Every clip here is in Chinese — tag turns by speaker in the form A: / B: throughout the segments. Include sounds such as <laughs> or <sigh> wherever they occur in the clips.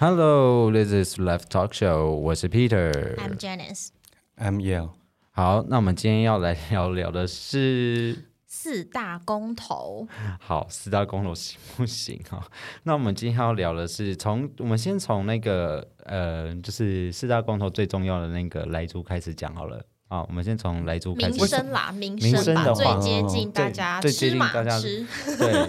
A: Hello, this is Left Talk Show，我是 Peter。
B: I'm Janice。
C: I'm Yale。
A: 好，那我们今天要来聊聊的是，
B: 四大公投，
A: 好四大公投行不行哈？<laughs> 那我们今天要聊的是从我们先从那个呃，就是四大公投最重要的那个莱猪开始讲好了。好，我们先从莱猪开
B: 民
A: 始。
B: 生啦，民
A: 民生
B: 生吧，最接近大家
A: 最接
B: 吃嘛
A: 近大家
B: 吃。<laughs>
A: 对，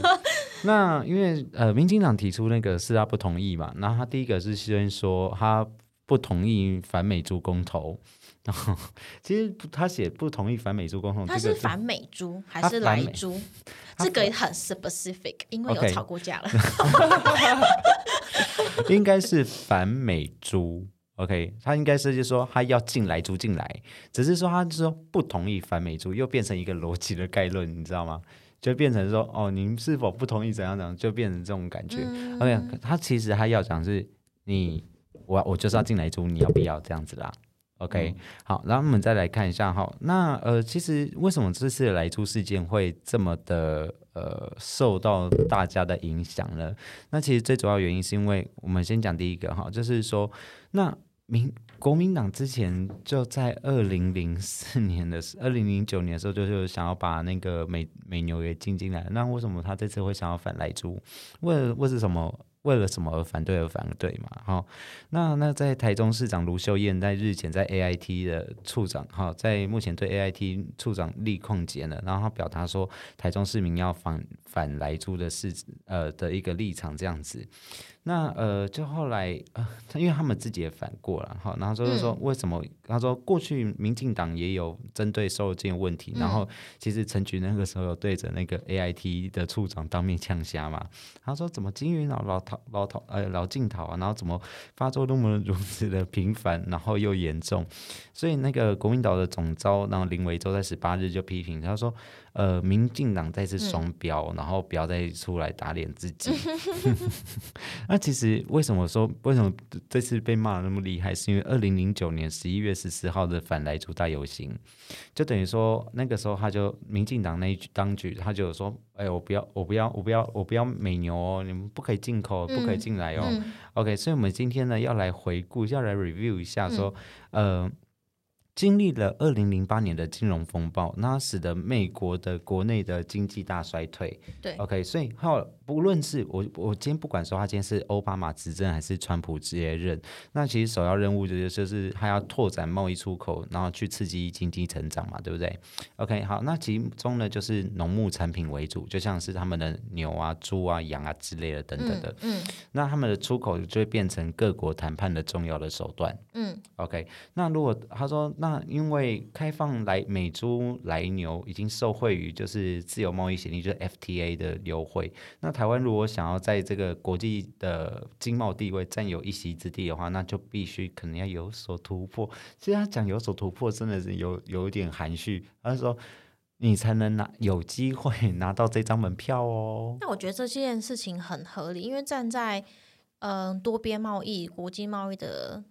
A: 那因为呃，民进党提出那个四大不同意嘛，然后他第一个是先说他不同意反美猪公投，然后其实他写不同意反美猪公投，
B: 它
A: 这个
B: 是反美猪还是
A: 它反美
B: 莱猪？这个很 specific，因为有吵过架了。<laughs>
A: 应该是反美猪。OK，他应该是就说他要进来租进来，只是说他就说不同意反美租，又变成一个逻辑的概论，你知道吗？<laughs> 就变成说哦，您是否不同意怎样怎样，就变成这种感觉。
B: 嗯
A: OK，他其实他要讲是你我我就是要进来租，你要不要这样子啦？OK，、好，然后我们再来看一下哈，那呃，其实为什么这次的来租事件会这么的呃受到大家的影响了？那其实最主要原因是因为我们先讲第一个哈，就是说那民国民党之前就在二零零四年的时二零零九年的时候，就是想要把那个美美牛也进进来。那为什么他这次会想要反来猪？为为什么？为了什么而反对而反对嘛？好，那那在台中市长卢秀燕在日前在 AIT 的处长哈，在目前对 AIT 处长力控节呢，然后他表达说台中市民要反反来猪的事呃的一个立场这样子。那呃，就后来呃，他因为他们自己也反过了哈，然后就是说为什么？他说过去民进党也有针对瘦肉精的问题，然后其实陈菊那个时候有对着那个 AIT 的处长当面呛虾嘛，他说怎么金鱼脑老逃老逃呃老进逃啊，然后怎么发作那么如此的频繁，然后又严重，所以那个国民党的总召，然后林维洲在十八日就批评他说，呃，民进党再次双标，然后不要再出来打脸自己。<laughs> 那其实为什么说为什么这次被骂的那么厉害，是因为二零零九年十一月十四号的反来猪大游行，就等于说那个时候他就民进党那一局当局他就说，哎，我不要我不要我不要我不要美牛哦，你们不可以进口，不可以进来哦。
B: 嗯
A: OK，所以我们今天呢要来回顾，要来 review 一下说，呃。经历了二零零八年的金融风暴，那使得美国的国内的经济大衰退。
B: 对
A: ，OK，所以后不论是我我今天不管说他今天是奥巴马执政还是川普接任，那其实首要任务就是就是他要拓展贸易出口，然后去刺激经济成长嘛，对不对？OK，好，那其中呢就是农牧产品为主，就像是他们的牛啊、猪啊、羊啊之类的等等的，
B: 嗯
A: 那他们的出口就会变成各国谈判的重要的手段。
B: 嗯
A: OK，那如果他说，那因为开放来美猪来牛已经受惠于就是自由贸易协定，就是 FTA 的优惠，那台湾如果想要在这个国际的经贸地位占有一席之地的话，那就必须可能要有所突破。其实他讲有所突破，真的是有有一点含蓄，他说你才能拿有机会拿到这张门票哦。
B: 那我觉得这件事情很合理，因为站在嗯、多边贸易、国际贸易的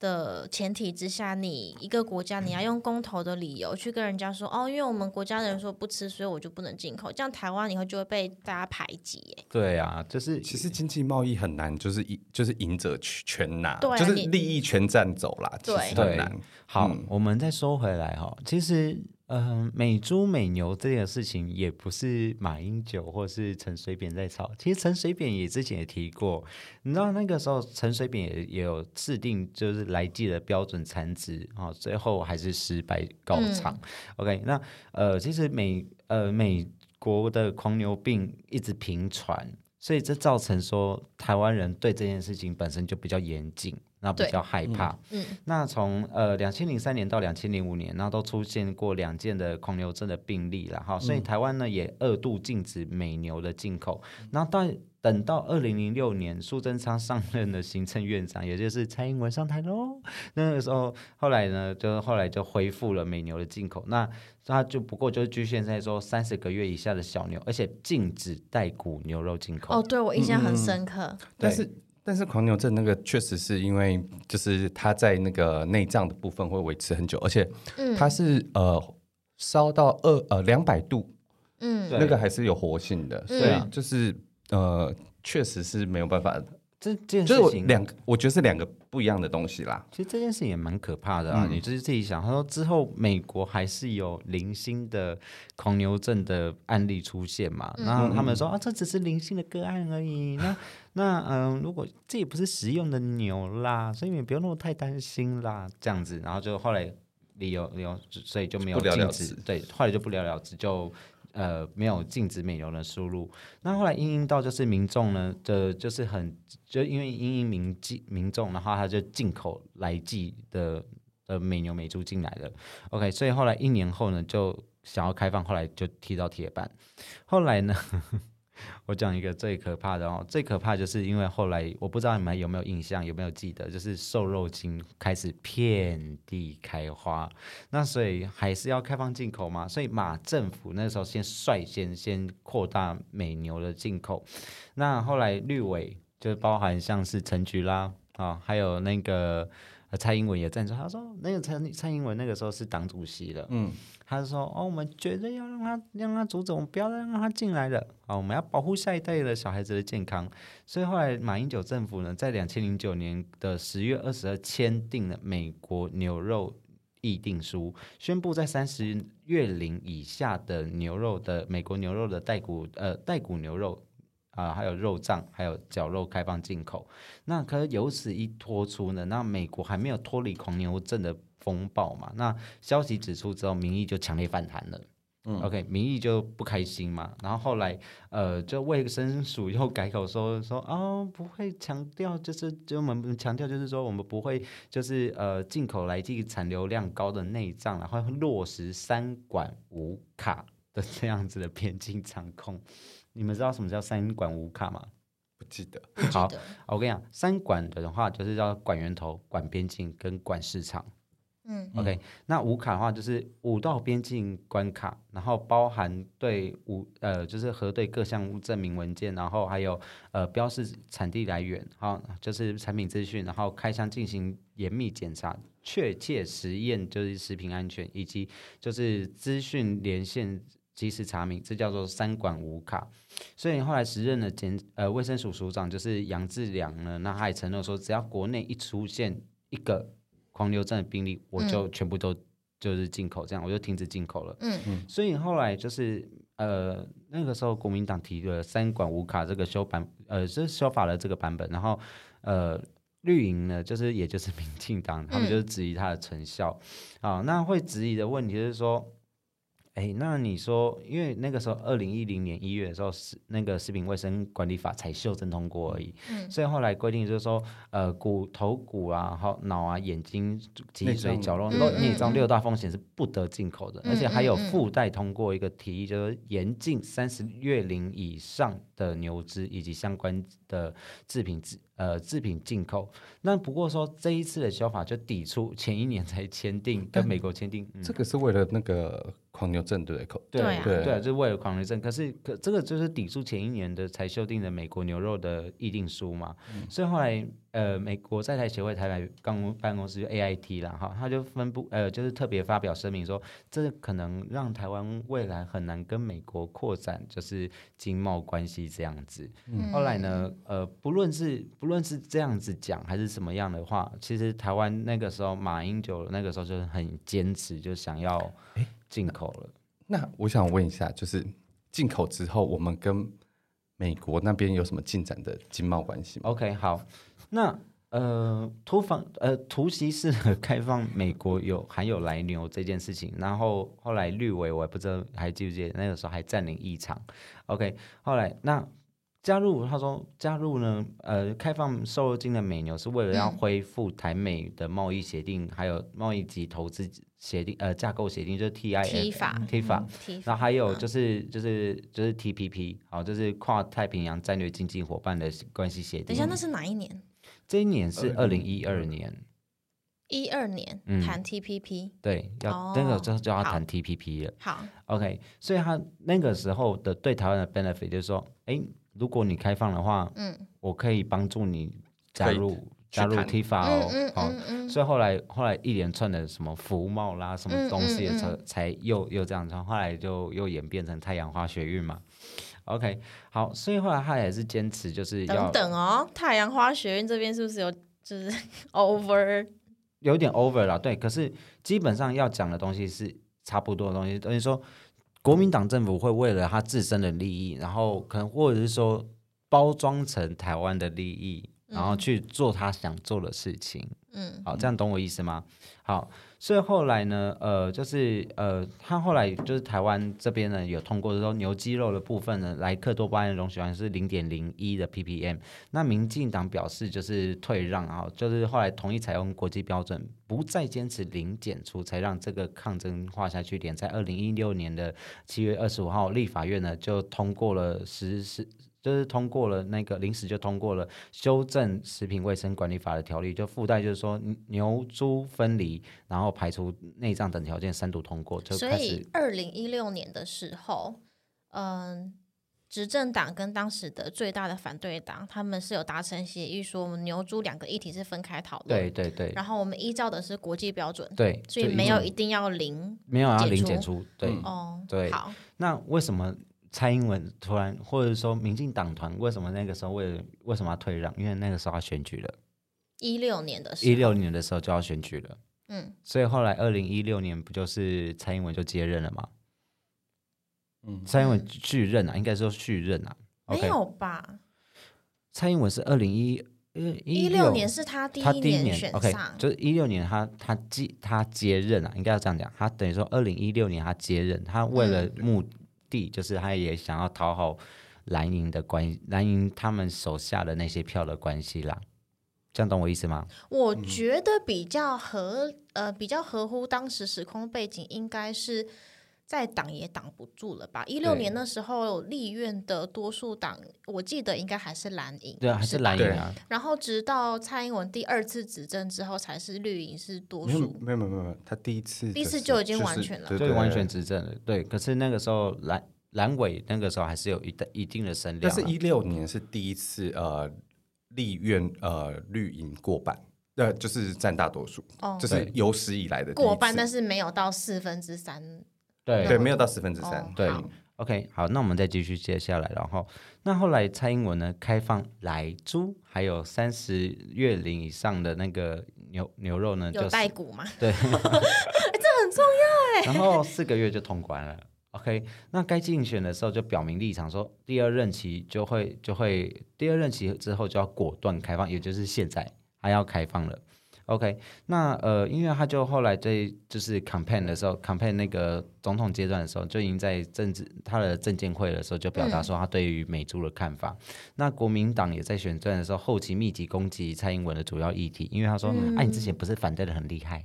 B: 的前提之下，你一个国家你要用公投的理由去跟人家说，哦，因为我们国家的人说不吃，所以我就不能进口，这样台湾以后就会被大家排挤耶。
A: 对啊，就是
C: 其实经济贸易很难，就是赢就是赢者全拿，
B: 对啊
C: 就是利益全占走啦，其
B: 对
C: 实很难。
A: 好，
C: 嗯
A: 我们再说回来哈，其实，呃，美猪美牛这件事情也不是马英九或是陈水扁在吵，其实陈水扁也之前也提过，你知道那个时候陈水扁也也有制定就是来记的标准产值啊、哦，最后还是失败告场。OK，那呃，其实美呃美国的狂牛病一直频传。所以这造成说台湾人对这件事情本身就比较严谨，那比较害怕。
B: 嗯
A: 那从呃两千零三年到两千零五年，那都出现过两件的狂牛症的病例了哈，所以台湾呢也二度禁止美牛的进口。然后到等到二零零六年苏贞昌上任的行政院长，也就是蔡英文上台喽，那个时候后来呢，就后来就恢复了美牛的进口。那他就不过就是局限在说三十个月以下的小牛，而且禁止带骨牛肉进口。
B: 哦，对我印象很深刻。
C: 但是但是狂牛症那个确实是因为就是它在那个内脏的部分会维持很久，而且
B: 嗯
C: 它是呃烧到二呃两百度，
B: 嗯
C: 那个还是有活性的，所以就是呃确实是没有办法
A: 这件
C: 就是我
A: 事情
C: 两个，我觉得是两个不一样的东西啦。
A: 其实这件事也蛮可怕的啊！
C: 嗯
A: 你就是自己想，他说之后美国还是有零星的狂牛症的案例出现嘛，
B: 嗯
A: 然后他们说啊，这只是零星的个案而已。那那嗯、如果这也不是食用的牛啦，所以你不用那么太担心啦，这样子。然后就后来理由理由，所以就没有
C: 不了了
A: 禁止，对，后来就不了了之，就呃没有禁止美牛的输入。那后来因应到就是民众呢的，就是很就因为因应民进民众，然后他就进口来记的呃美牛美猪进来了。OK，所以后来一年后呢，就想要开放，后来就踢到铁板。后来呢，我讲一个最可怕的哦，最可怕就是因为后来我不知道你们有没有印象，有没有记得，就是瘦肉精开始遍地开花，那所以还是要开放进口嘛，所以马政府那时候先率先先扩大美牛的进口，那后来绿委就包含像是陈菊啦啊，还有那个。呃蔡英文也赞成，他说那个蔡蔡英文那个时候是党主席了，
C: 嗯，
A: 他就说：“哦，我们绝对要让他让他阻止，我们不要再让他进来了。啊，我们要保护下一代的小孩子的健康。”所以后来马英九政府呢，在两千零九年的十月二十二签订了美国牛肉议定书，宣布在三十月龄以下的牛肉的美国牛肉的带骨呃带骨牛肉。啊，还有肉脏，还有绞肉开放进口。那可是由此一拖出呢，那美国还没有脱离狂牛症的风暴嘛？那消息指出之后，民意就强烈反弹了。嗯，OK，民意就不开心嘛。然后后来，呃，就卫生署又改口说说哦，不会强调，就是就我们强调就是说，我们不会就是呃进口来自产流量高的内脏，然后落实三管五卡的这样子的边境掌控。你们知道什么叫三管五卡吗？
C: 不记得。
A: 好我跟你讲，三管的话就是叫管源头、管边境跟管市场。
B: 嗯
A: OK，、那五卡的话就是五道边境关卡，然后包含对五呃就是核对各项证明文件，然后还有呃标示产地来源，好就是产品资讯，然后开箱进行严密检查，确切实验就是食品安全，以及就是资讯连线。及时查明，这叫做三管五卡。所以后来时任的检呃卫生署署长就是杨志良呢，那他也承诺说，只要国内一出现一个狂牛症的病例，我就全部都就是进口，这样我就停止进口了。
B: 嗯
A: 所以后来就是呃那个时候国民党提了三管五卡这个修版呃是修法了这个版本，然后呃绿营呢就是也就是民进党，他们就是质疑它的成效。啊，那会质疑的问题就是说。哎，那你说，因为那个时候二零一零年一月的时候，食那个食品卫生管理法才修正通过而已，
B: 嗯
A: 所以后来规定就是说，呃，骨头骨啊，好脑啊、眼睛、脊髓、
C: 脏
A: 绞肉、
B: 嗯
A: 肉内脏六。大风险是不得进口的，而且还有附带通过一个提议，就是严禁三十月龄以上的牛只以及相关的制品制呃制品进口。那不过说这一次的修法就抵触前一年才签订跟美国签订，嗯。
C: 这个是为了那个狂牛症对不对？口
A: 对
B: 对啊
C: 对
A: 对，就是为了狂牛症。可是可这个就是抵触前一年的才修订的美国牛肉的议定书嘛，所以后来呃，美国在台协会台北办公办公室就 AIT 啦，哈，他就分布呃，就是特别发表声明说，这可能让台湾未来很难跟美国扩展就是经贸关系这样子。
B: 嗯
A: 后来呢，呃，不论是不论是这样子讲还是什么样的话，其实台湾那个时候马英九那个时候就是很坚持，就想要进口了。
C: 那我想问一下，就是进口之后，我们跟美国那边有什么进展的经贸关系吗
A: ？OK，好，那呃，突防呃突袭式的开放美国有含有来牛这件事情，然后后来绿委我也不知道还记不记得那个时候还占领议场，OK，后来那。加入他说加入呢，呃，开放瘦肉精的美牛是为了要
B: 嗯
A: 恢复台美的贸易协定，还有贸易及投资协定，呃，架构协定就是 TIF
B: T 法
A: T 法，然后还有就是就是就是 TPP，好，就是跨太平洋战略经济伙伴的关系协定。
B: 等一下，那是哪一年？
A: 这一年是二零一二年，
B: 一二年
A: 嗯
B: 谈 TPP。
A: 对，要、
B: 哦
A: 那个就就要
B: 好
A: 谈 TPP 了。
B: 好
A: ，OK，所以他那个时候的对台湾的 benefit 就是说，哎，如果你开放的话，
B: 嗯。
A: 我可以帮助你加入加入
C: 谈。
A: TIFA
B: 嗯
A: 哦，
B: 嗯
A: 好、
B: 嗯嗯，
A: 所以后来后来一连串的什么服贸啦，什么东西的才、
B: 嗯嗯
A: 才又又这样，然后后来就又演变成太阳花学运嘛。OK，好，所以后来他也是坚持就是要
B: 等等哦，太阳花学院这边是不是有就是 <laughs> over？
A: 有点 over 了，对，可是基本上要讲的东西是差不多的东西，等于说国民党政府会为了他自身的利益，然后可能或者是说包装成台湾的利益，然后去做他想做的事情。
B: 嗯，
A: 好，这样懂我意思吗？好，所以后来呢，呃，就是呃，他后来就是台湾这边呢有通过说牛肌肉的部分呢，莱克多巴胺容许量是零点零一的 ppm。那民进党表示就是退让啊，就是后来同意采用国际标准，不再坚持零检出，才让这个抗争画下去点。在二零一六年的七月二十五号，立法院呢就通过了实施。就是通过了那个临时就通过了修正食品卫生管理法的条例，就附带就是说牛猪分离，然后排除内脏等条件，三读通过，就
B: 所以二零一六年的时候，嗯、执政党跟当时的最大的反对党，他们是有达成协议，说我们牛猪两个议题是分开讨论，
A: 对对对
B: 然后我们依照的是国际标准，
A: 对，
B: 所以
A: 就
B: 没有一定要零
A: 没有要零检出，对。
C: 嗯
B: 哦。
A: 对
B: 好，
A: 那为什么蔡英文突然，或者说民进党团为什么那个时候为了为什么要退让？因为那个时候要选举了，
B: 一六年的时候，
A: 一六年的时候就要选举了，
B: 嗯，
A: 所以后来二零一六年不就是蔡英文就接任了吗？
C: 嗯。
A: 蔡英文续任啊，应该说续任啊。
B: 没有吧？
A: 蔡英文是二零一呃
B: 一六年是他第
A: 一
B: 年选
A: ，OK，
B: 上，
A: 就是一六年他他接他接任啊，应该要这样讲，他等于说二零一六年他接任，他为了
B: 嗯
A: 就是他也想要讨好蓝营的关蓝营他们手下的那些票的关系啦，这样懂我意思吗？
B: 我觉得比较合呃比较合乎当时时空背景，应该是在挡也挡不住了吧？一六年那时候立院的多数党，我记得应该还是蓝营，
A: 对啊，还是蓝营啊，
B: 然后直到蔡英文第二次执政之后，才是绿营是多数。
C: 没有没有没有，他第一次
B: 第一次就已经完全了
C: 对对
A: 对完全执政了，对。可是那个时候蓝蓝委那个时候还是有一定一定的声量啊，
C: 但是，一六年是第一次呃，立院呃绿营过半，呃，就是占大多数，
B: 哦
C: 就是有史以来的
B: 过半，但是没有到四分之三。
A: 对
C: 对，没有到四分之三
B: 哦，
C: 对，
B: 好
A: OK，好，那我们再继续接下来，然后那后来蔡英文呢开放来猪，还有三十月龄以上的那个牛牛肉呢，就
B: 有
A: 是
B: 带骨吗？
A: 对，<laughs> 这很重要哎。然后四个月就通关了。OK，那该竞选的时候就表明立场说，第二任期就会就会第二任期之后就要果断开放，也就是现在还要开放了。OK，那呃，因为他就后来在就是 campaign 的时候，campaign 那个总统阶段的时候，就已经在政治他的政见会的时候就表达说他对于美猪的看法。那国民党也在选战的时候后期密集攻击蔡英文的主要议题，因为他说，哎、你之前不是反对的很厉害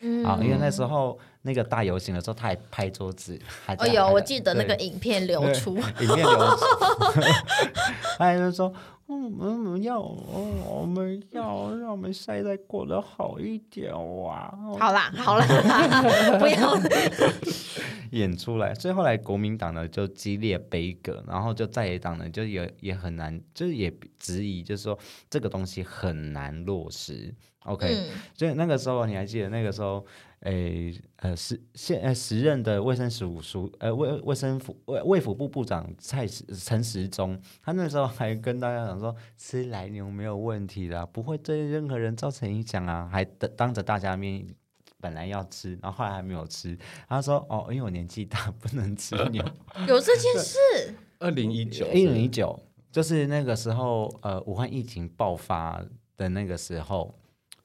B: 嗯
A: 啊？因为那时候那个大游行的时候，他还拍桌子，还在
B: 哦有，
A: 还
B: 我记得那个影片流出。
A: 影片流出，<laughs> 他还就说，嗯，我们要，哦我们要让我们下一代过得好一点哇。哦
B: 好啦，好啦，<laughs> 不要。<laughs>
A: 演出来，所以后来国民党呢就激烈悲歌，然后就在野党呢就也也很难，就是也质疑，就是说这个东西很难落实。OK，、
B: 嗯
A: 所以那个时候你还记得那个时候，诶呃时现呃时任的卫生署署呃卫卫生府卫卫福部部长蔡时陈时中，他那时候还跟大家讲说吃来牛没有问题的，不会对任何人造成影响啊，还当当着大家面。本来要吃，然后后来还没有吃。他说：“哦，因为我年纪大，<laughs> 不能吃牛。<laughs>
B: 有这件事，<laughs>
C: 二零一九，
A: 一零一九就是那个时候，呃，武汉疫情爆发的那个时候，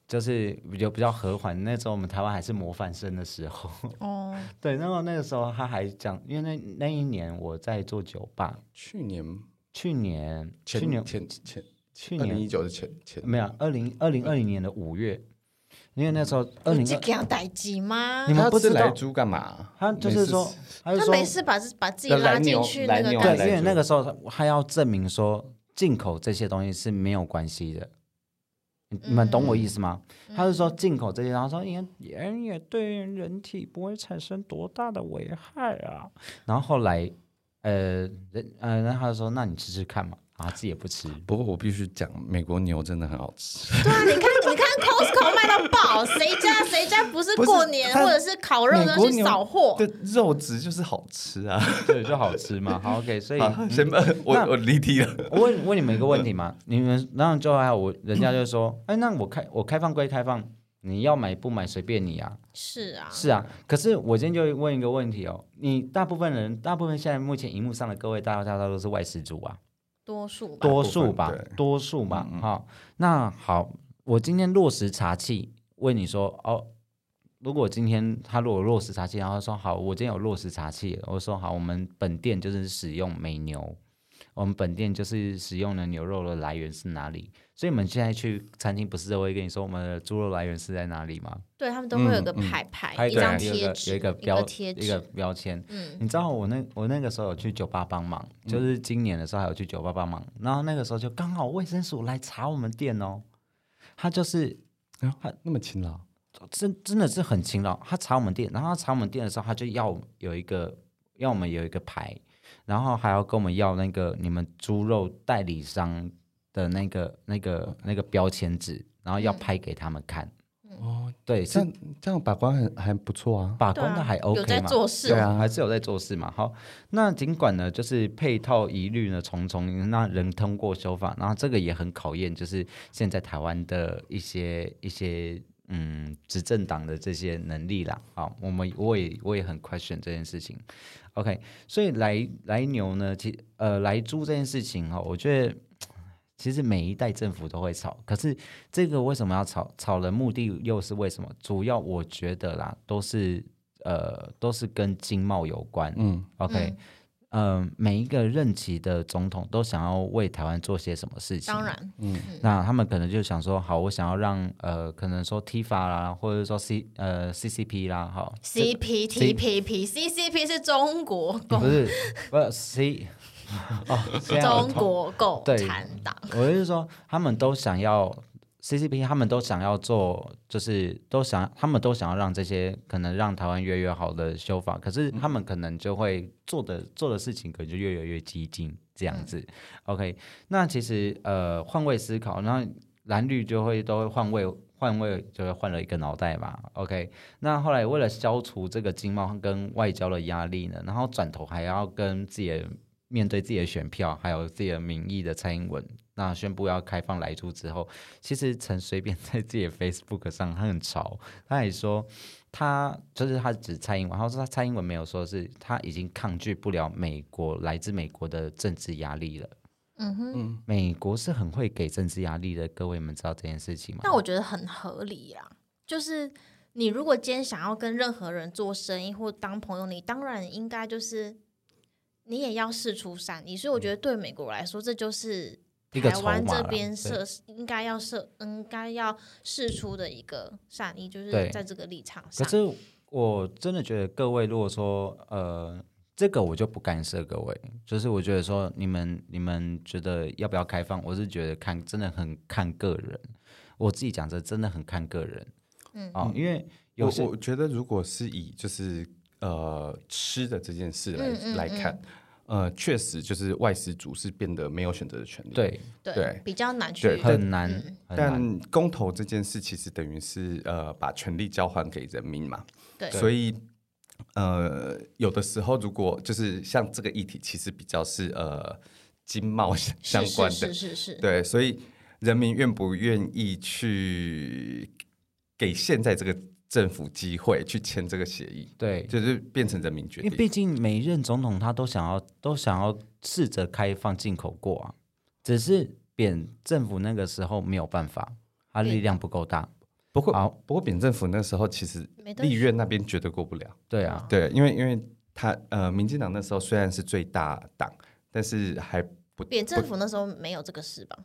A: 就是比较比较和缓。那时候我们台湾还是模范生的时候，
B: 哦，<laughs>
A: 对。然后那个时候他还讲，因为那那一年我在做酒吧，
C: 去年
A: 去年
C: 前
A: 去年
C: 前前
A: 去年
C: 二零一九是前前
A: 没有二零二零二零年的五月，因为那时候二零
B: 有这样代机吗
A: 你？们
C: 他
A: 不知道
C: 吃来猪干嘛？
A: 他就是说，他就说
B: 他没事把把自己拉进去那个
A: 对，
B: 感
A: 因为那个时候他他要证明说进口这些东西是没有关系的。你你们懂我意思吗？他是说进口这些，然后说盐盐也对人体不会产生多大的危害啊。然后后来呃，人呃，然后他就说，那你吃吃看嘛，啊，自己也不吃，
C: 不过我必须讲，美国牛真的很好吃。
B: 对啊，你看，你看 Costco 卖到爆，谁家谁家不是过年
C: 它
B: 或者是烤肉都去扫货？
C: 的肉质就是好吃啊！
A: 对，就好吃嘛。好，OK，<laughs> 所以
C: 好，先我我离题了。
A: 我问问你们一个问题嘛，<laughs> 你们然后就还有我，人家就说，哎，那我开我开放归开放，你要买不买随便你啊。
B: 是啊，
A: 是啊，可是我今天就问一个问题哦，你大部分人，大部分现在目前荧幕上的各位大家大家都是外食族啊，
B: 多数吧。
A: 多数吧多数吧，哈、那好，我今天落实茶器问你说，哦，如果今天他如果落实茶器，然后说好，我今天有落实茶器，我说好，我们本店就是使用美牛，我们本店就是使用的牛肉的来源是哪里？所以你们现在去餐厅不是都会跟你说我们的猪肉来源是在哪里吗？
B: 对他们都会有个牌牌，
A: 一
B: 张
A: 有一个
B: 贴纸，
A: 有一个标
B: 贴
A: 一个。标签，
B: 嗯，
A: 你知道我那我那个时候有去酒吧帮忙，就是今年的时候还有去酒吧帮忙，然后那个时候就刚好卫生署来查我们店哦，他就是
C: 啊那么勤劳，
A: 真真的是很勤劳，他查我们店，然后他查我们店的时候，他就要有一个要我们有一个牌，然后还要跟我们要那个你们猪肉代理商的那个那个那个标签纸，然后要
B: 嗯
A: 拍给他们看。
C: 哦，
A: 对，是
C: 这样这样把关很还不错啊。
A: 把
B: 对啊
A: 关的还 OK
B: 有在
A: 嘛
B: 做事
C: 对啊
A: 还是有在做事嘛。好，那尽管呢，就是配套疑虑呢重重，那人通过修法，然后这个也很考验，就是现在台湾的一些一些嗯执政党的这些能力啦。好，我们我也我也很 question 这件事情。OK，所以来来牛呢，其呃来猪这件事情哈，我觉得。其实每一代政府都会吵，可是这个为什么要吵？吵的目的又是为什么？主要我觉得啦，都是呃都是跟经贸有关。
C: 嗯
A: ，OK，嗯、每一个任期的总统都想要为台湾做些什么事情。
B: 当，然，嗯
A: 那他们可能就想说，好，我想要让呃，可能说 TIFA 啦，或者说 C 呃 CCP 啦，好
B: ，CPTPP CCP 是中国
A: 不
B: 共
A: 是不是 C <laughs> 哦，<laughs>
B: 中国共
A: 对
B: 产党，
A: 我就是说，他们都想要 CCP，他们都想要做，就是都想，他们都想要让这些可能让台湾越来越好的修法，可是他们可能就会做的做的事情，可能就越来越激进这样子。OK，那其实呃换位思考，然后蓝绿就会都会换位。换位就会换了一个脑袋嘛，OK。那后来为了消除这个经贸跟外交的压力呢，然后转头还要跟自己的面对自己的选票，还有自己的民意的蔡英文，那宣布要开放来住之后，其实陈水扁在自己的 Facebook 上他很潮，他也说他就是他指蔡英文，他说他蔡英文没有说是他已经抗拒不了美国来自美国的政治压力了。
B: 嗯哼，
A: 美国是很会给政治压力的，各位们知道这件事情吗？
B: 那我觉得很合理啦，就是。你如果今天想要跟任何人做生意或当朋友，你当然应该就是你也要试出善意，所以我觉得对美国来说，这就是台湾这边设应该要设应该要试出的一个善意，就是在这个立场上。
A: 可是我真的觉得各位，如果说呃，这个我就不干涉各位，就是我觉得说你们你们觉得要不要开放，我是觉得看真的很看个人。我自己讲这真的很看个人，
B: 嗯
A: 哦，因为有
C: 我觉得如果是以就是呃吃的这件事来、
B: 嗯嗯
C: 来看，呃，确实就是外食族是变得没有选择的权利。，
A: 对。
B: 对
C: 对。
B: 比较难去
C: 对
A: 很难
B: 嗯，
C: 但公投这件事其实等于是呃把权力交还给人民嘛，
B: 对。
C: 所以呃有的时候如果就是像这个议题，其实比较是呃经贸相相关的，
B: 是是是是，
C: 对，所以人民愿不愿意去给现在这个政府机会去签这个协议，
A: 对，
C: 就是变成人民决定。
A: 因为毕竟每一任总统他都想要都想要试着开放进口过啊，只是扁政府那个时候没有办法，他力量不够大。
C: 不过
A: 好，
C: 不过扁政府那时候其实立院那边绝对过不了。
A: 对啊，
C: 对，因为因为他呃，民进党那时候虽然是最大党，但是还不
B: 扁政府那时候没有这个事吧？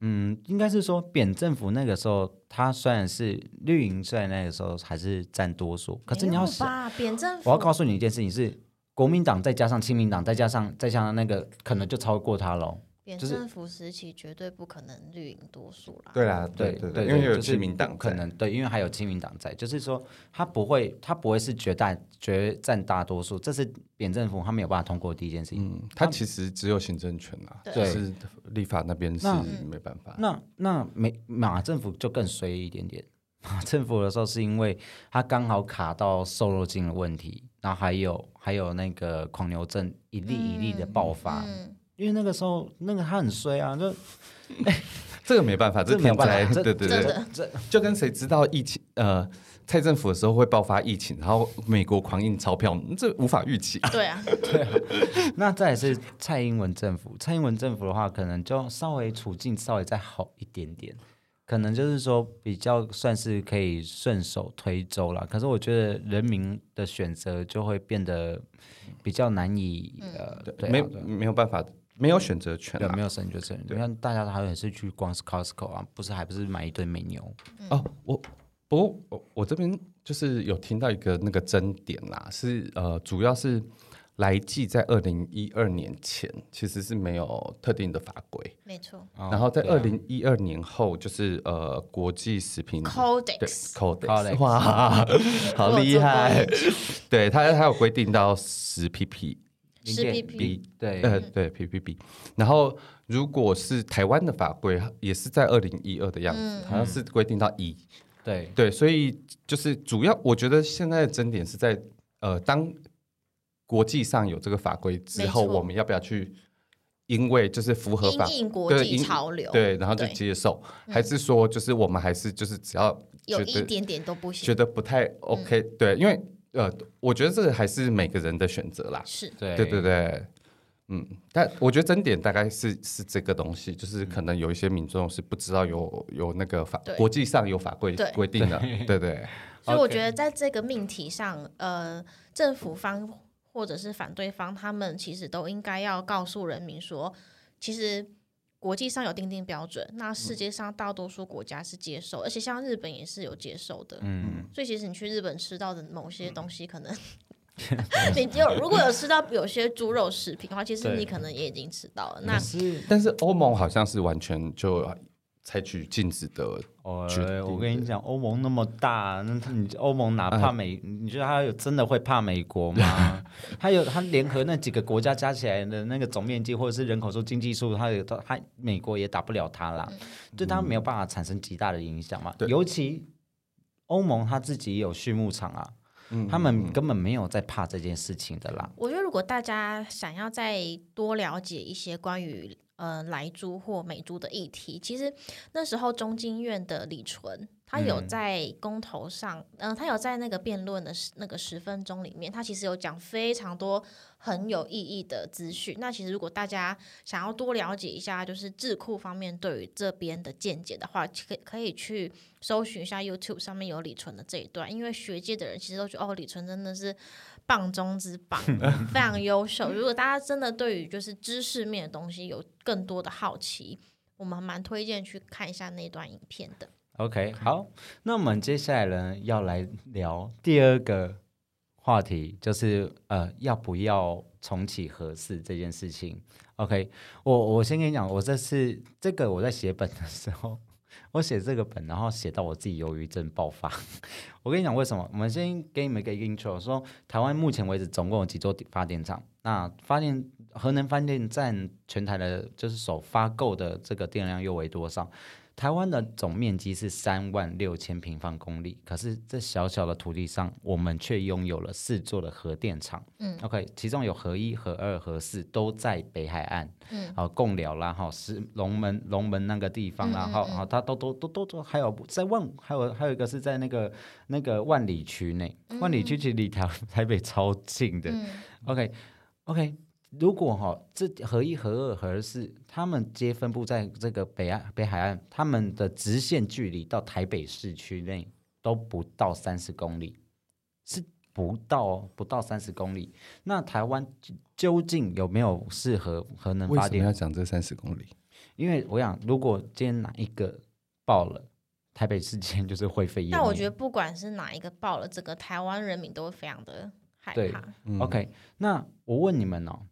A: 嗯，应该是说扁政府那个时候，他虽然是绿营，虽然那个时候还是占多数，可是你要想，
B: 扁政府，
A: 我要告诉你一件事情是，国民党再加上亲民党，再加上再加上那个，可能就超过他喽。就是
B: 扁政府时期绝对不可能绿营多数啦。
C: 对啦，
A: 对
C: 对对，因为有
A: 就是
C: 亲民党
A: 可能对，因为还有亲民党在，就是说他不会，他不会是绝大决占大多数，这是扁政府他没有办法通过的第一件事情。
C: 嗯，他其实只有行政权啊，
B: 对
C: 就是立法那边是
A: 那
C: 没办法。
A: 那那美马政府就更衰一点点。<laughs> 马政府的时候是因为他刚好卡到瘦肉精的问题，然后还有还有那个狂牛症一例一例的爆发，
B: 嗯，
A: 因为那个时候那个他很衰啊，就哎 <laughs>
C: 这个没办法，这天灾
A: 没有办法，，
C: 对对对，
A: 这
C: 就跟谁知道疫情呃。蔡政府的时候会爆发疫情，然后美国狂印钞票，这无法预期啊。<laughs>
B: 对啊，<laughs>
A: 那再来是蔡英文政府，蔡英文政府的话，可能就稍微处境稍微再好一点点，可能就是说比较算是可以顺手推舟了。可是我觉得人民的选择就会变得比较难以、呃，对啊
C: 没
A: 对
C: 没有办法，没有选择权啊
A: 对没。有选择权。你看大家还也是去光是 Costco 啊，不是还不是买一堆美牛？
C: 哦，我不过我我这边就是有听到一个那个争点啦，是呃，主要是来记在二零一二年前其实是没有特定的法规，
B: 没错。
A: 然
C: 然后在二零一二年后就是呃国际食品对
A: ，Codex，Codex，Codex
C: 哇，<laughs> 好厉害！对，它它有规定到十 pp，
B: 是 PP
A: 对，
C: 呃，对 ppb。然后如果是台湾的法规，也是在二零一二的样子，好像是规定到一。
A: 对
C: 对，所以就是主要，我觉得现在的争点是在呃，当国际上有这个法规之后，我们要不要去？因为就是符合法
B: 因应国际
C: 对因
B: 潮流，
C: 对，然后就接受，还是说就是我们还是就是只要
B: 有一点点都不
C: 觉，得不太 OK，、对，因为呃，我觉得这个还是每个人的选择啦。
B: 是。
A: 对。
C: 对对对，嗯，但我觉得争点大概是是这个东西，就是可能有一些民众是不知道有有那个法
B: 对。
C: 国际上有法规
B: 对。
C: 规定的，对对 <laughs>
B: 所以我
A: OK
B: 觉得在这个命题上，呃，政府方或者是反对方，他们其实都应该要告诉人民说，其实国际上有定定标准，那世界上大多数国家是接受，而且像日本也是有接受的。
A: 嗯，
B: 所以其实你去日本吃到的某些东西，可能 <laughs> 你有如果有吃到有些猪肉食品的话，其实你可能也已经吃到了。那
A: 是
C: 但是欧盟好像是完全就采取禁止的，
A: 哦
C: 决，定
A: 我跟你讲，欧盟那么大，那他你欧盟哪怕美？你觉得他有真的会怕美国吗？<laughs> 他有他联合那几个国家加起来的那个总面积或者是人口数、经济数，他有他美国也打不了他啦，对他没有办法产生极大的影响嘛。
C: 对
A: 尤其欧盟他自己也有畜牧场啊，
C: 嗯
A: 他们根本没有在怕这件事情的啦。
B: 我觉得，如果大家想要再多了解一些关于呃莱猪或美猪的议题，其实那时候中经院的李纯，他有
A: 嗯。
B: 在公投上，嗯、他有在那个辩论的那个十分钟里面，他其实有讲非常多很有意义的资讯。那其实如果大家想要多了解一下，就是智库方面对于这边的见解的话，可可以去搜寻一下 YouTube 上面有李纯的这一段，因为学界的人其实都觉得哦，李纯真的是棒中之棒，<laughs> 非常优秀。如果大家真的对于就是知识面的东西有更多的好奇，我们蛮推荐去看一下那段影片的。
A: OK，好，那我们接下来呢要来聊第二个话题，就是呃要不要重启合适这件事情。OK，我我先跟你讲，我这次这个我在写本的时候，我写这个本，然后写到我自己忧郁症爆发。<laughs> 我跟你讲为什么？我们先给你们一个 intro，说台湾目前为止总共有几座发电厂？那发电核能发电占全台的，就是首发购的这个电量又为多少？台湾的总面积是三万六千平方公里，可是这小小的土地上，我们却拥有了四座的核电厂。
B: 嗯
A: ，OK，其中有核一、核二、核四都在北海岸，
B: 嗯，
A: 好贡寮啦，哈，是龙门龙门那个地方啦，哈、
B: 嗯嗯嗯
A: 好，它都都都都都还有在万，还有还有一个是在那个那个万里区内，万里区其实离台台北超近的。
B: 嗯
A: OK OK，如果哈、这合一、合二、合四，他们皆分布在这个北岸北海岸，他们的直线距离到台北市区内都不到三十公里，是不到哦不到三十公里。那台湾究竟有没有适合核能发电
C: 为什么要？讲这三十公里？
A: 因为我想，如果今天哪一个爆了，台北市今天就是灰飞烟灭。
B: 但我觉得不管是哪一个爆了整个，台湾人民都会非常的害
A: 对
B: 怕。
C: 嗯
A: OK，那我问你们哦，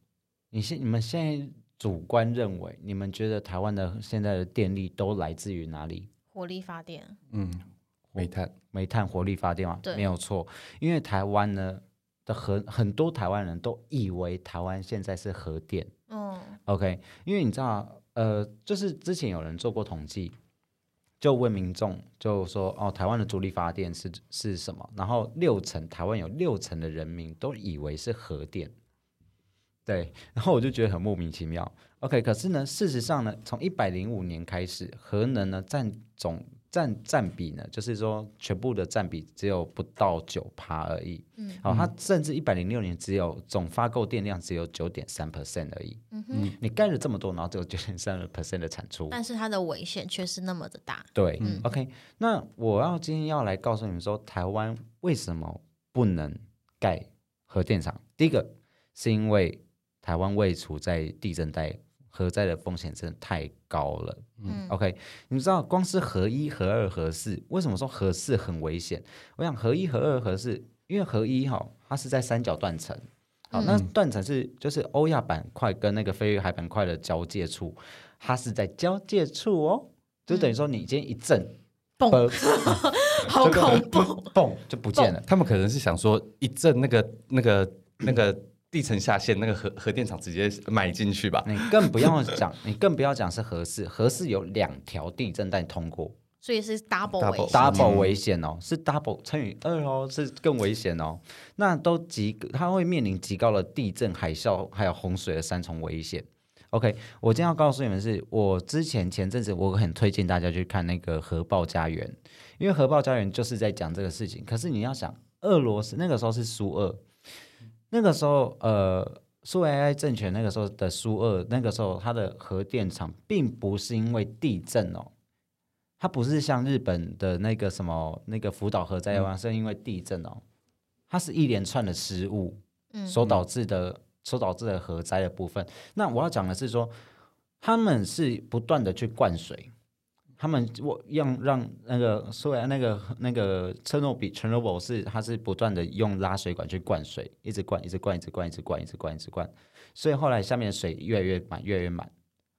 A: 你现你们现在主观认为，你们觉得台湾的现在的电力都来自于哪里？
B: 火力发电，
C: 嗯，煤炭，
A: 煤炭火力发电嘛？
B: 对
A: 没有错，因为台湾呢的核很多台湾人都以为台湾现在是核电
B: 嗯
A: ，OK？因为你知道，呃，就是之前有人做过统计，就问民众，就说哦，台湾的主力发电是是什么？然后六成台湾有六成的人民都以为是核电，对，然后我就觉得很莫名其妙。OK，可是呢，事实上呢，从一百零五年开始，核能呢占总占占比呢，就是说全部的占比只有不到九趴而已。
B: 嗯
A: 好、它甚至一百零六年只有总发购电量只有九点三 percent 而已。
B: 嗯哼，
A: 你盖了这么多，然后只有九点三 percent 的产出。
B: 但是它的危险却是那么的大。
A: 对、o k 那我要今天要来告诉你们说，台湾为什么不能盖核电厂？第一个是因为台湾位处在地震带，核灾的风险真的太高了。
B: 嗯
A: OK，你知道光是核一、核二、核四，为什么说核四很危险？我想核一、核二、核四，因为核一哈，它是在三角断层。好，那断层是就是欧亚板块跟那个非域海板块的交界处，它是在交界处哦，就等于说你今天一震，
B: 嘣
A: 嘣，<laughs>
B: 好恐怖！
A: 嘣就不见了。
C: 他们可能是想说一震那个那个那个地层下陷，那个核核电厂直接埋进去吧。
A: 你更不要讲，你更不要讲是核四，核四有两条地震带通过
B: 所以是 double
C: Double
B: 危险。
A: ，double 危险哦，是 double 乘以二哦，是更危险哦。那都极，它会面临极高的地震、海啸还有洪水的三重危险。OK，我今天要告诉你们是，我之前前阵子我很推荐大家去看那个《核爆家园》，因为《核爆家园》就是在讲这个事情。可是你要想，俄罗斯那个时候是苏俄，那个时候呃，苏维埃政权那个时候的苏俄，那个时候它的核电厂并不是因为地震哦，它不是像日本的那个什么那个福岛核灾啊，是因为地震哦，它是一连串的失误
B: 嗯
A: 所导致的。所导致的核灾的部分。那我要讲的是说，他们是不断的去灌水，他们我让让那个虽然那个那个车诺比 Chernobyl 是它是不断的用拉水管去灌水，一直灌，一直灌，一直灌，一直灌，一直灌，所以后来下面的水越来越满，越来越满。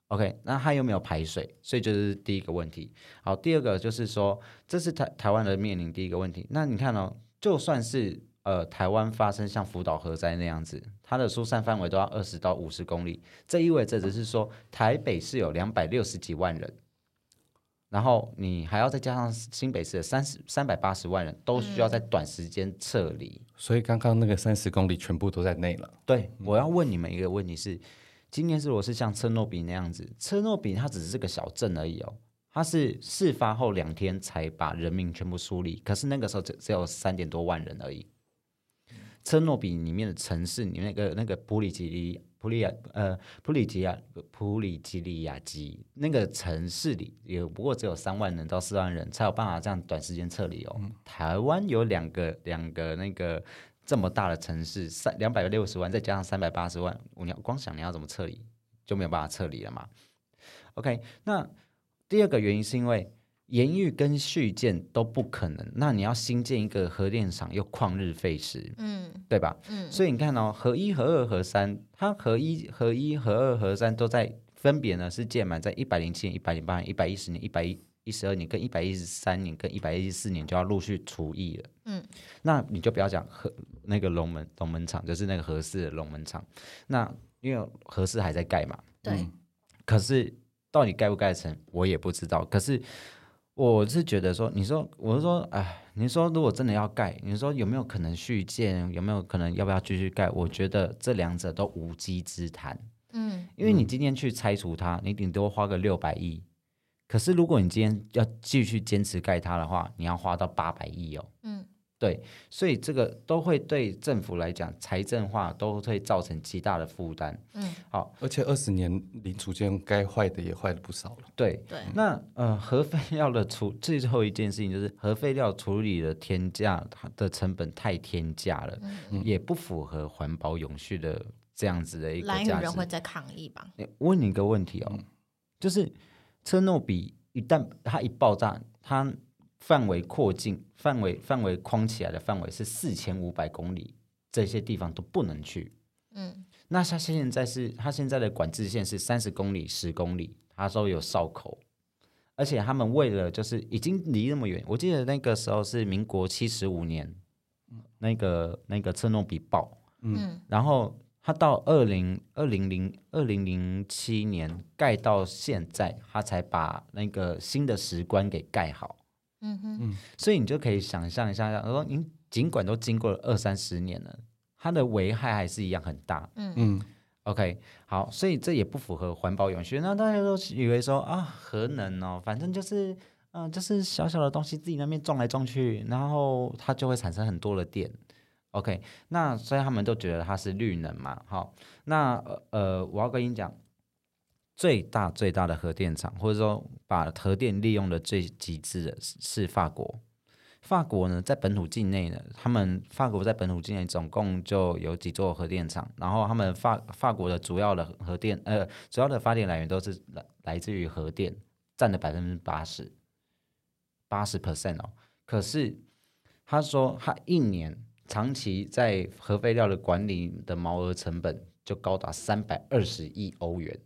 A: OK，那它有没有排水？所以就是第一个问题。好，第二个就是说，这是台台湾的面临第一个问题。那你看哦，就算是呃台湾发生像福岛核灾那样子，它的疏散范围都要二十到五十公里，这意味着只是说台北市有两百六十几万人，然后你还要再加上新北市的三十三百八十万人，都需要在短时间撤离。
C: 所以刚刚那个三十公里全部都在内了。
A: 对，我要问你们一个问题是：今天是我是像车诺比那样子，车诺比它只是个小镇而已哦，它是事发后两天才把人民全部梳理，可是那个时候只只有三点多万人而已。车诺比里面的城市，里面那个那个普里吉利普里亚呃普里吉亚普里吉利亚基那个城市里，也不过只有三万人到四万人才有办法这样短时间撤离哦。台湾有两个两个那个这么大的城市，三两百六十万再加上三百八十万，我你要光想你要怎么撤离，就没有办法撤离了嘛。OK，那第二个原因是因为盐狱跟续建都不可能，那你要新建一个核电厂又旷日费时，
B: 嗯
A: 对吧？
B: 嗯
A: 所以你看哦，核一、核二、核三，它核一、核一、核二、核三都在分别呢是建满在一百零七年、一百零八年、一百一十年、一百一一十二年跟一百一十三年跟一百一十四年就要陆续除役了。
B: 嗯，
A: 那你就不要讲核那个龙门龙门厂，就是那个核四的龙门厂。那因为核四还在盖嘛，
B: 对，
A: 可是到底盖不盖成，我也不知道。可是我是觉得说，你说，我是说，哎，你说如果真的要盖，你说有没有可能续建？有没有可能要不要继续盖？我觉得这两者都无稽之谈。
B: 嗯
A: 因为你今天去拆除它，你顶多花个六百亿。可是如果你今天要继续坚持盖它的话，你要花到八百亿哦。
B: 嗯
A: 对，所以这个都会对政府来讲，财政化都会造成极大的负担。
B: 嗯，
A: 好，
C: 而且二十年零组件该坏的也坏了不少了。
A: 对，
B: 对，
A: 那呃，核废料的处最后一件事情就是核废料处理的天价，它的成本太天价了，
B: 嗯
A: 也不符合环保永续的这样子的一个价值
B: 人。会在抗议吧？
A: 问你一个问题哦，就是车诺比一旦它一爆炸，它范围扩进，范围范围框起来的范围是四千五百公里，这些地方都不能去。
B: 嗯。
A: 那他现在是他现在的管制线是三十公里、十公里，他说有哨口，而且他们为了就是已经离那么远，我记得那个时候是民国七十五年，那个那个车诺比爆，
B: 嗯。
A: 然后他到二零二零零二零零七年盖到现在，他才把那个新的石棺给盖好。
B: 嗯哼，
A: 所以你就可以想象一下，说您尽管都经过了二三十年了，它的危害还是一样很大。
C: 嗯嗯
A: ，OK，好，所以这也不符合环保永续。那大家都以为说啊，核能哦，反正就是嗯、呃就是小小的东西自己那边撞来撞去，然后它就会产生很多的电。OK，那所以他们都觉得它是绿能嘛。好，那呃呃，我要跟你讲，最大最大的核电厂，或者说把核电利用的最极致的是法国。法国呢，在本土境内呢，他们法国在本土境内总共就有几座核电厂，然后他们法法国的主要的核电呃主要的发电来源都是来来自于核电，占了百分之八十，八十 percent 哦。可是他说他一年长期在核废料的管理的毛额成本就高达三百二十亿欧元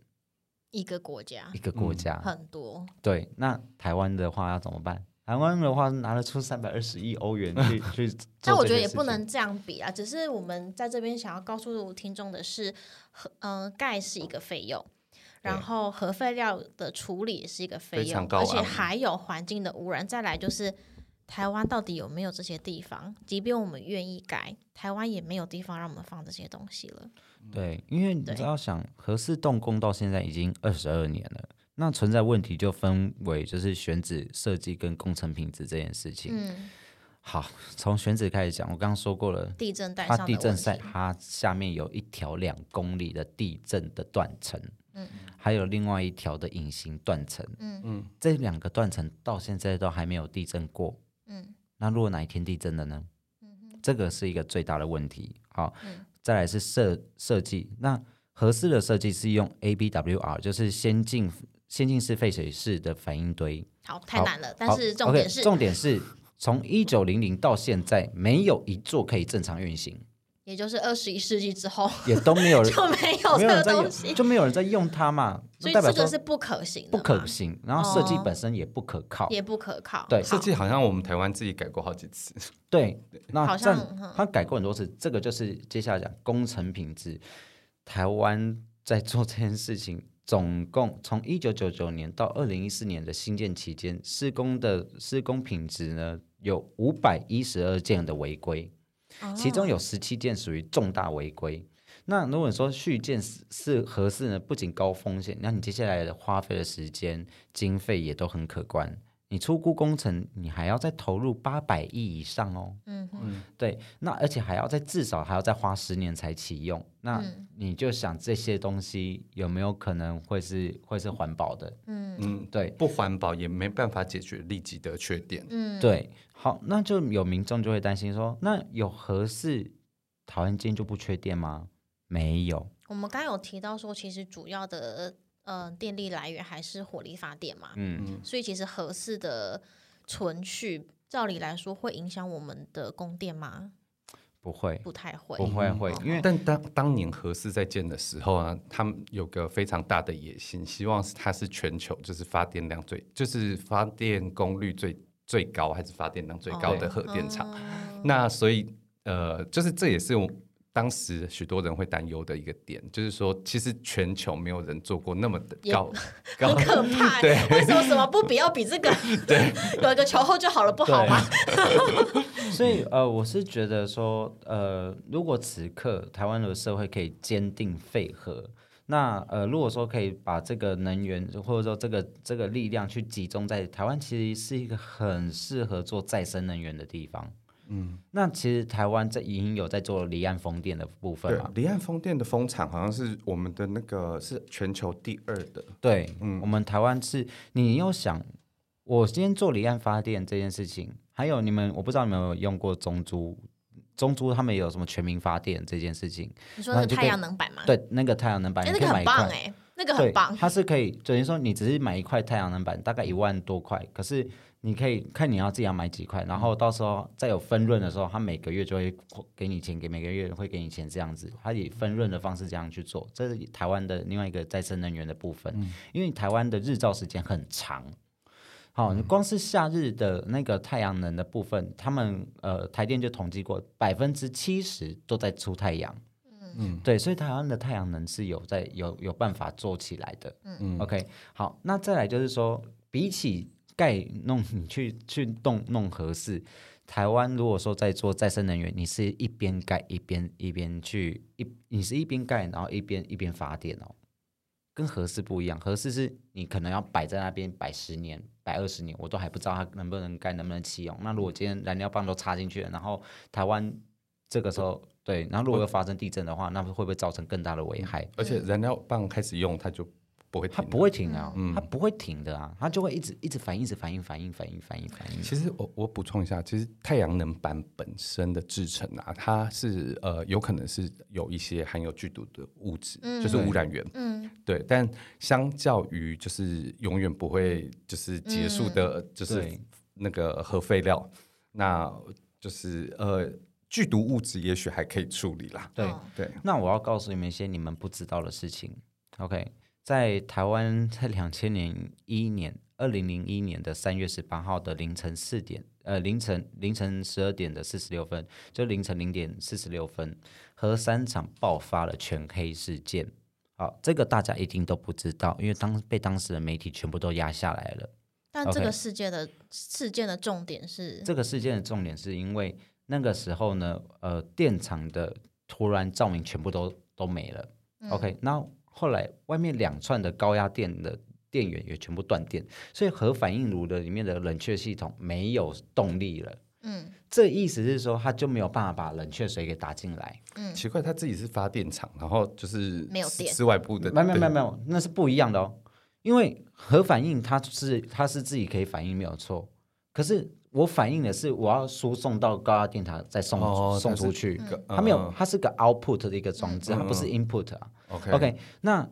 B: 一个国家
A: 一个国家，
B: 很多，
A: 对，那台湾的话要怎么办？台湾的话拿得出三百二十亿欧元去 <laughs> 去做
B: 但我觉得也不能这样比啊，只是我们在这边想要告诉听众的是，核嗯、钙是一个费用，然后核废料的处理也是一个费用，而且还有环境的污染。再来就是台湾到底有没有这些地方？即便我们愿意改，台湾也没有地方让我们放这些东西了。
A: 对，因为你
B: 对。
A: 知道想核四动工到现在已经二十二年了，那存在问题就分为就是选址设计跟工程品质这件事情。
B: 嗯，
A: 好，从选址开始讲，我刚刚说过了，
B: 地震带
A: 它
B: 上的问
A: 地震带，它下面有一条两公里的地震的断层，嗯，还有另外一条的隐形断层，
B: 嗯。
C: 嗯，
A: 这两个断层到现在都还没有地震过，
B: 嗯。
A: 那如果哪一天地震了呢？这个是一个最大的问题。好，
B: 嗯
A: 再来是设设计，那合适的设计是用 ABWR，就是先进先进式废水式的反应堆。
B: 好，太难了。但是重点是
A: 重点是从一九零零到现在，没有一座可以正常运行，
B: 也就是二十一世纪之后
A: 也都没有人 <laughs>
B: 就没有这个
A: 没有在用，
B: 东西，
A: 就没有人在用它嘛，<laughs>
B: 所以
A: 那代表说
B: 这个是不可行的
A: 不，可行，然后设计
B: 哦
A: 本身也不可靠。
B: 也不可靠。
A: 对
C: 设计好像我们台湾自己改过好几次。<laughs>
A: 对，那
B: 好
A: 这样
B: 像嗯
A: 他改过很多次，这个就是接下来讲工程品质。台湾在做这件事情，总共从一九九九年到二零一四年的新建期间，施工的施工品质呢有五百一十二件的违规，
B: 哦
A: 其中有十七件属于重大违规。那如果说续件是是合适呢，不仅高风险，那你接下来的花费的时间、经费也都很可观。你出估工程，你还要再投入八百亿以上哦。
B: 嗯嗯
A: 对，那而且还要再至少还要再花十年才启用，那
B: 嗯
A: 你就想这些东西有没有可能会是会是环保的？
B: 嗯
C: 嗯，
A: 对
C: 不环保也没办法解决立即的缺点。
B: 嗯，
A: 对，好，那就有民众就会担心说，那有合适台湾今天就不缺电吗？没有，
B: 我们刚刚有提到说，其实主要的呃电力来源还是火力发电嘛，
A: 嗯，
B: 所以其实合适的存续，照理来说会影响我们的供电吗？
A: 不会，
B: 不太会，
A: 不会会，因为
C: 但当当年核四在建的时候呢，他们有个非常大的野心，希望是它是全球就是发电量最，就是发电功率最最高，还是发电量最高的核电厂。
B: 哦。
C: 那所以呃，就是这也是我当时许多人会担忧的一个点，就是说，其实全球没有人做过那么的高高 <laughs>
B: 很可怕。<laughs>
C: 对
B: 为什么什么不比要比这个？<laughs> 对，有一个球后就好了，不好吗？
A: 所以呃，我是觉得说，呃，如果此刻台湾的社会可以坚定废核，那呃，如果说可以把这个能源或者说这个这个力量去集中在台湾，其实是一个很适合做再生能源的地方。嗯，那其实台湾在已经有在做离岸风电的部分
C: 对
A: 嘛？，
C: 离岸风电的风场好像是我们的那个是全球第二的，
A: 对，嗯我们台湾是，你又想，我今天做离岸发电这件事情，还有你们，我不知道你们有没有用过中珠，中珠他们有什么全民发电这件事情？
B: 你说那个太
A: 那就可以
B: 阳能板吗？
A: 对，那个太阳能板，
B: 哎，
A: 你
B: 那个很
A: 可以买一块，
B: 棒哎，
A: 对
B: 那个很，棒。
A: 它是可以，等于说你只是买一块太阳能板，大概一万多块，可是你可以看你要自己要买几块，然后到时候再有分润的时候，它每个月就会给你钱，给每个月会给你钱这样子，它以分润的方式这样去做，这是台湾的另外一个再生能源的部分，因为台湾的日照时间很长。好，你光是夏日的那个太阳能的部分，他们呃台电就统计过，百分之七十都在出太阳。
C: 嗯
A: 对，所以台湾的太阳能是有在有有办法做起来的。
C: 嗯
A: OK，好，那再来就是说，比起盖弄 <laughs> 你去去动弄合适，台湾如果说在做再生能源，你是一边盖一边一边去一，你是一边盖然后一边一边发电哦，跟合适不一样。合适是你可能要摆在那边摆十年、摆二十年，我都还不知道它能不能盖、能不能启用。那如果今天燃料棒都插进去了，然后台湾这个时候对，然后如果又发生地震的话，那会不会造成更大的危害？
C: 而且燃料棒开始用，它就不会停。
A: 它不会停啊，
C: 嗯
A: 它不会停的啊，它就会一直一直反应，一直反应，反应，反应，反应，反应。
C: 其实我我补充一下，其实太阳能板本身的制成啊，它是呃有可能是有一些含有剧毒的物质，就是污染源。
B: 嗯，
C: 对，但相较于就是永远不会就是结束的，就是那个核废料，那就是呃剧毒物质也许还可以处理啦。
A: 对，
B: 哦
C: 对，
A: 那我要告诉你们一些你们不知道的事情。OK，在台湾，在两千零一年，二零零一年的三月十八号的凌晨四点，呃，凌晨凌晨十二点的四十六分，就凌晨零点四十六分，核三厂爆发了全黑事件。好，这个大家一定都不知道，因为当被当时的媒体全部都压下来了。
B: 但这个事件的事件的重点是，
A: 这个事件的重点是因为那个时候呢，呃，电厂的突然照明全部都都没了。OK，那后来外面两串的高压电的电源也全部断电，所以核反应炉的里面的冷却系统没有动力了。
B: 嗯
A: 这意思是说，它就没有办法把冷却水给打进来。
B: 嗯，
C: 奇怪，他自己是发电厂，然后就是
B: 没有电
C: 室外部的，
A: 没有没有没有
C: 对
A: 没有，那是不一样的哦。因为核反应它是它是自己可以反应没有错，可是我反映的是我要输送到高压电塔再送、
C: 哦
A: 送出去，它没有
C: 嗯
A: 它是个 output 的一个装置，
C: 嗯
A: 它不是
C: 嗯。
A: input 啊。
C: OK
A: OK，那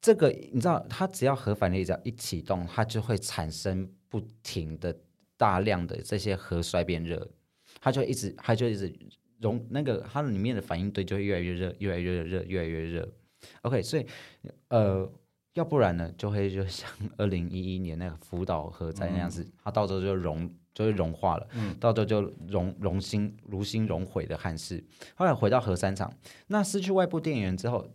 A: 这个你知道，它只要核反应只要一启动，它就会产生不停的大量的这些核衰变热，它就一直它就一直融那个它里面的反应堆就会越来越热，越来越热，越来越热。OK，所以呃，要不然呢，就会就像二零一一年那个福岛核灾那样子，它到时候就融就会融化了，嗯到时候就融融星如星融毁的汉室。后来回到核三厂，那失去外部电源之后，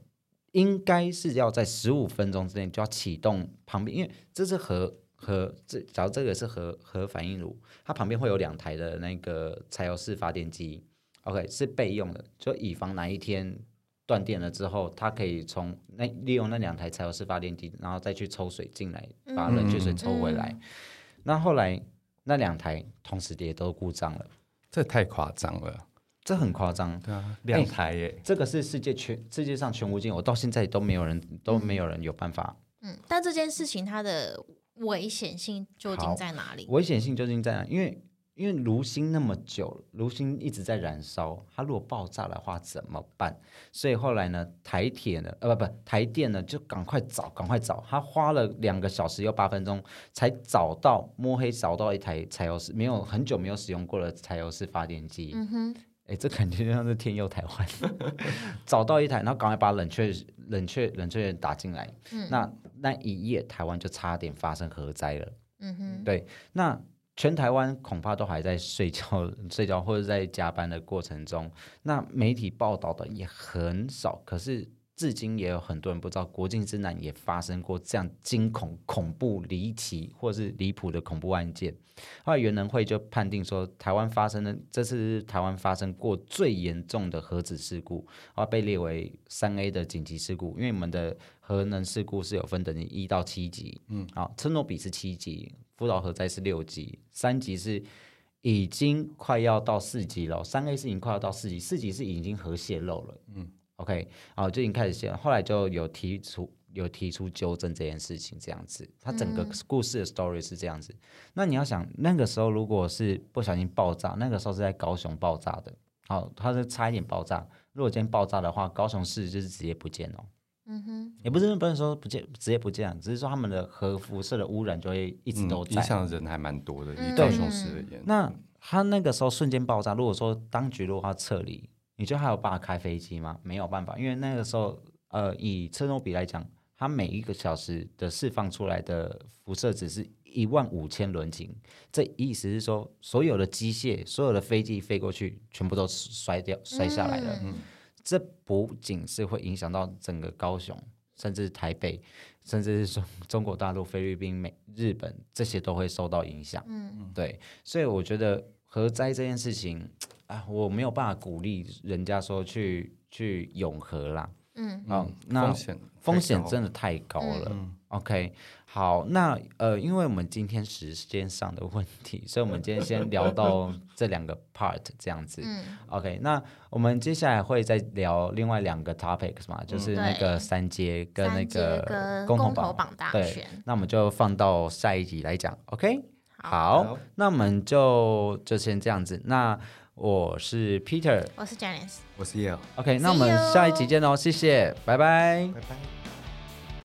A: 应该是要在十五分钟之内就要启动旁边，因为这是核核这，假如这个是核核反应炉，它旁边会有两台的那个柴油式发电机，OK 是备用的，就以防哪一天断电了之后，它可以从那利用那两台柴油式发电机，然后再去抽水进来，把冷却水抽回来。那后来那两台同时也都故障了，
C: 这太夸张了。
A: 这很夸张。
C: 对啊，两台耶，
A: 这个是世界全世界上全无尽，我到现在都没有人都没有人有办法。
B: 嗯，但这件事情它的危险性究竟在哪里？
A: 危险性究竟在哪？因为因为炉芯那么久，炉芯一直在燃烧，它如果爆炸的话怎么办？所以后来呢，台铁呢，呃不不，台电呢就赶快找，赶快找，他花了两个小时又八分钟才找到摸黑找到一台柴油式没有很久没有使用过的柴油式发电机。
B: 嗯哼，
A: 哎，这感觉像是天佑台湾，找到一台，然后赶快把冷却冷却冷却打进来。那那一夜台湾就差点发生核灾了。
B: 嗯哼，
A: 对，那全台湾恐怕都还在睡觉、<laughs> 睡觉或者在加班的过程中，那媒体报道的也很少。可是至今也有很多人不知道，国境之南也发生过这样惊恐、恐怖、离奇或是离谱的恐怖案件。后来原能会就判定说，台湾发生的这次是台湾发生过最严重的核子事故，然后被列为三 A 的紧急事故。因为我们的核能事故是有分等级一到七级，嗯，好，车诺比是七级，福岛核灾是六级，三级是已经快要到四级了，三 A 是已经快要到四级，四级是已经核泄漏了，嗯，OK，好，就已经开始泄，后来就有提出有提出纠正这件事情，这样子，它整个故事的 story 是这样子。那你要想，那个时候如果是不小心爆炸，那个时候是在高雄爆炸的，好，它是差一点爆炸。如果今天爆炸的话，高雄市就是直接不见哦。
B: 嗯哼，
A: 也不是不能说不见直接不见，只是说他们的核辐射的污染就会一直都在。
C: 嗯影响人还蛮多的，以
B: 嗯
C: 高雄市而言。
A: 那他那个时候瞬间爆炸，如果说当局如果要撤离，你觉得还有办法开飞机吗？没有办法，因为那个时候，呃，以车诺比来讲，它每一个小时的释放出来的辐射值是一万五千伦琴，这意思是说，所有的机械、所有的飞机飞过去，全部都摔掉、摔下来了。
B: 嗯
A: 这不仅是会影响到整个高雄，甚至台北，甚至是中 <laughs> 中国大陆、菲律宾、美、日本这些都会受到影响。
B: 嗯
A: 对，所以我觉得核灾这件事情啊，我没有办法鼓励人家说去去永和啦。
B: 嗯
A: 哦，那
C: 风险
A: 风险真
C: 的
A: 的太高了。
C: 嗯
A: OK，好，那呃，因为我们今天时间上的问题，所以我们今天先聊到这两个 part 这样子。
B: 嗯
A: OK，那我们接下来会再聊另外两个 topics 嘛，就是那个三阶跟那个
B: 共
A: 同投
B: 榜大
A: 对
B: 选，
A: 那我们就放到下一集来讲。OK，
B: 好
A: 好，那我们就就先这样子。那我是 Peter。
B: 我是 Janice。
D: 我是 Leo。
A: OK，那我们下一集见哦，谢谢，拜拜。
D: 拜拜。